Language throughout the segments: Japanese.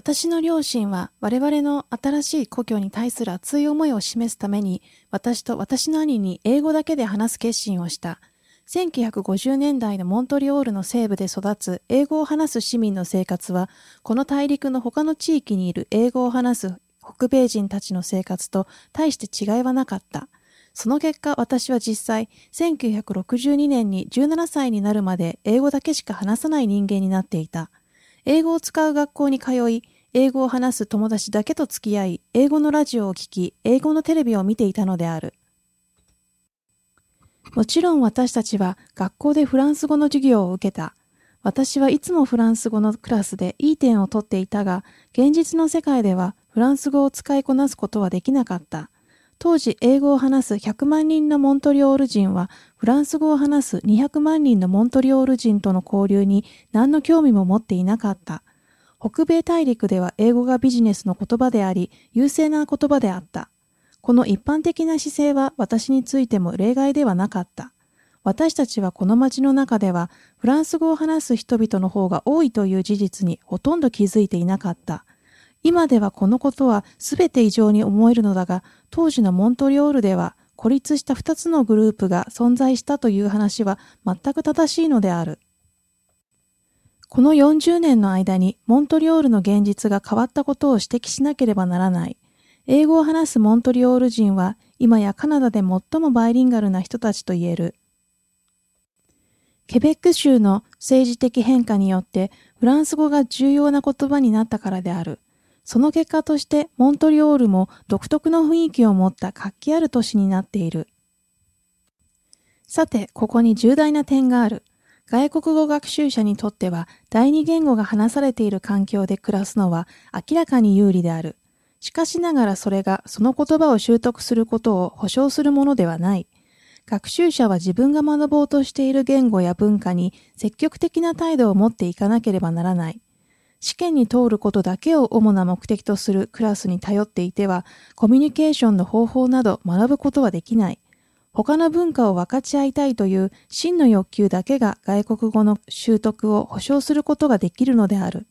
私の両親は我々の新しい故郷に対する熱い思いを示すために、私と私の兄に英語だけで話す決心をした。1950年代のモントリオールの西部で育つ英語を話す市民の生活は、この大陸の他の地域にいる英語を話す北米人たちの生活と大して違いはなかった。その結果、私は実際、1962年に17歳になるまで英語だけしか話さない人間になっていた。英語を使う学校に通い、英語を話す友達だけと付き合い、英語のラジオを聴き、英語のテレビを見ていたのである。もちろん私たちは学校でフランス語の授業を受けた。私はいつもフランス語のクラスでいい点を取っていたが、現実の世界ではフランス語を使いこなすことはできなかった。当時英語を話す100万人のモントリオール人はフランス語を話す200万人のモントリオール人との交流に何の興味も持っていなかった。北米大陸では英語がビジネスの言葉であり、優勢な言葉であった。この一般的な姿勢は私についても例外ではなかった。私たちはこの街の中ではフランス語を話す人々の方が多いという事実にほとんど気づいていなかった。今ではこのことは全て異常に思えるのだが、当時のモントリオールでは孤立した二つのグループが存在したという話は全く正しいのである。この40年の間にモントリオールの現実が変わったことを指摘しなければならない。英語を話すモントリオール人は今やカナダで最もバイリンガルな人たちと言える。ケベック州の政治的変化によってフランス語が重要な言葉になったからである。その結果としてモントリオールも独特の雰囲気を持った活気ある都市になっている。さて、ここに重大な点がある。外国語学習者にとっては第二言語が話されている環境で暮らすのは明らかに有利である。しかしながらそれがその言葉を習得することを保証するものではない。学習者は自分が学ぼうとしている言語や文化に積極的な態度を持っていかなければならない。試験に通ることだけを主な目的とするクラスに頼っていては、コミュニケーションの方法など学ぶことはできない。他の文化を分かち合いたいという真の欲求だけが外国語の習得を保証することができるのである。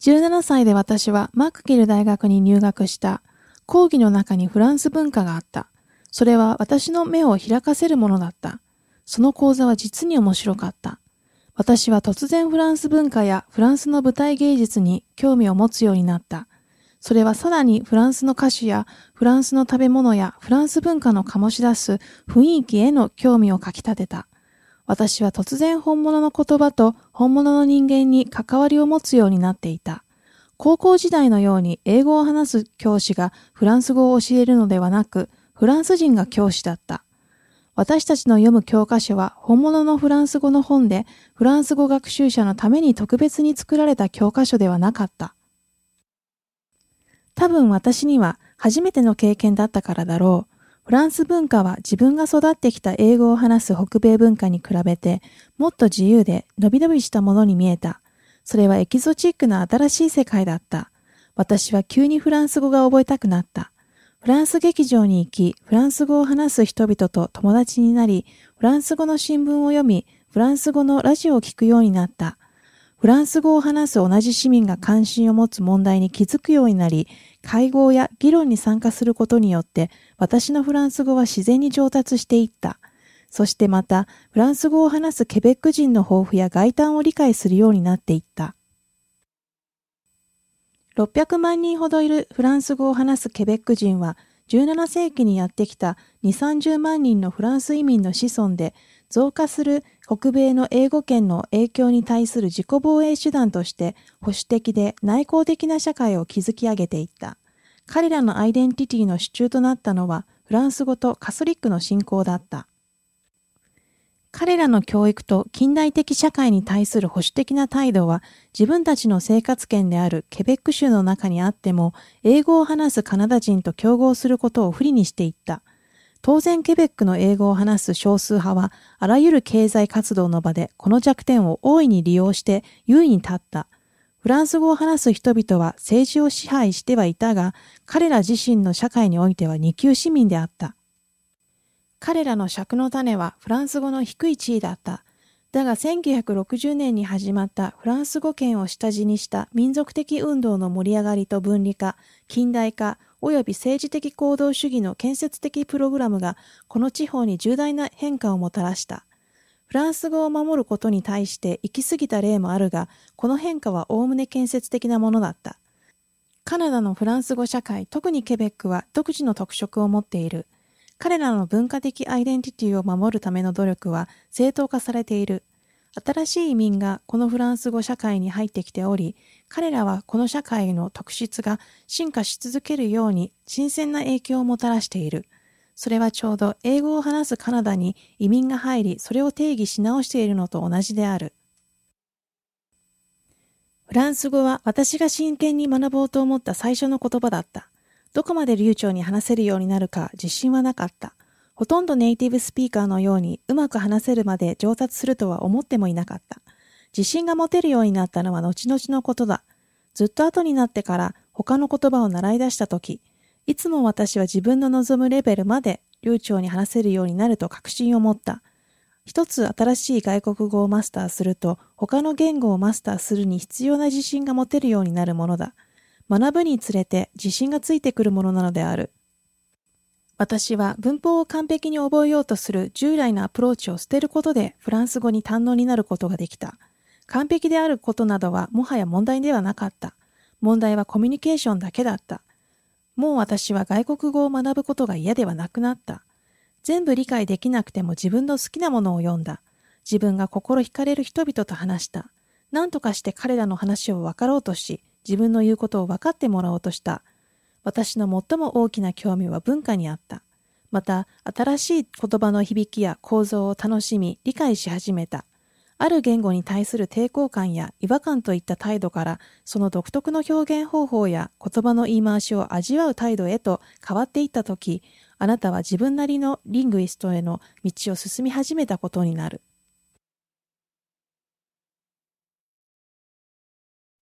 17歳で私はマックギル大学に入学した。講義の中にフランス文化があった。それは私の目を開かせるものだった。その講座は実に面白かった。私は突然フランス文化やフランスの舞台芸術に興味を持つようになった。それはさらにフランスの歌手やフランスの食べ物やフランス文化の醸し出す雰囲気への興味をかき立てた。私は突然本物の言葉と本物の人間に関わりを持つようになっていた。高校時代のように英語を話す教師がフランス語を教えるのではなく、フランス人が教師だった。私たちの読む教科書は本物のフランス語の本で、フランス語学習者のために特別に作られた教科書ではなかった。多分私には初めての経験だったからだろう。フランス文化は自分が育ってきた英語を話す北米文化に比べてもっと自由で伸び伸びしたものに見えた。それはエキゾチックな新しい世界だった。私は急にフランス語が覚えたくなった。フランス劇場に行き、フランス語を話す人々と友達になり、フランス語の新聞を読み、フランス語のラジオを聞くようになった。フランス語を話す同じ市民が関心を持つ問題に気づくようになり、会合や議論に参加することによって、私のフランス語は自然に上達していった。そしてまた、フランス語を話すケベック人の抱負や外観を理解するようになっていった。600万人ほどいるフランス語を話すケベック人は、17世紀にやってきた2、30万人のフランス移民の子孫で、増加する北米の英語圏の影響に対する自己防衛手段として保守的で内向的な社会を築き上げていった。彼らのアイデンティティの支柱となったのはフランス語とカソリックの信仰だった。彼らの教育と近代的社会に対する保守的な態度は自分たちの生活圏であるケベック州の中にあっても英語を話すカナダ人と競合することを不利にしていった。当然ケベックの英語を話す少数派はあらゆる経済活動の場でこの弱点を大いに利用して優位に立った。フランス語を話す人々は政治を支配してはいたが彼ら自身の社会においては二級市民であった。彼らの尺の種はフランス語の低い地位だった。だが1960年に始まったフランス語圏を下地にした民族的運動の盛り上がりと分離化、近代化、及び政治的行動主義の建設的プログラムがこの地方に重大な変化をもたらした。フランス語を守ることに対して行き過ぎた例もあるが、この変化は概ね建設的なものだった。カナダのフランス語社会、特にケベックは独自の特色を持っている。彼らの文化的アイデンティティを守るための努力は正当化されている。新しい移民がこのフランス語社会に入ってきており、彼らはこの社会の特質が進化し続けるように新鮮な影響をもたらしている。それはちょうど英語を話すカナダに移民が入り、それを定義し直しているのと同じである。フランス語は私が真剣に学ぼうと思った最初の言葉だった。どこまで流暢に話せるようになるか自信はなかった。ほとんどネイティブスピーカーのようにうまく話せるまで上達するとは思ってもいなかった。自信が持てるようになったのは後々のことだ。ずっと後になってから他の言葉を習い出したとき、いつも私は自分の望むレベルまで流暢に話せるようになると確信を持った。一つ新しい外国語をマスターすると他の言語をマスターするに必要な自信が持てるようになるものだ。学ぶにつれて自信がついてくるものなのである。私は文法を完璧に覚えようとする従来のアプローチを捨てることでフランス語に堪能になることができた。完璧であることなどはもはや問題ではなかった。問題はコミュニケーションだけだった。もう私は外国語を学ぶことが嫌ではなくなった。全部理解できなくても自分の好きなものを読んだ。自分が心惹かれる人々と話した。何とかして彼らの話を分かろうとし、自分の言うことを分かってもらおうとした。私の最も大きな興味は文化にあった。また、新しい言葉の響きや構造を楽しみ、理解し始めた。ある言語に対する抵抗感や違和感といった態度から、その独特の表現方法や言葉の言い回しを味わう態度へと変わっていったとき、あなたは自分なりのリングイストへの道を進み始めたことになる。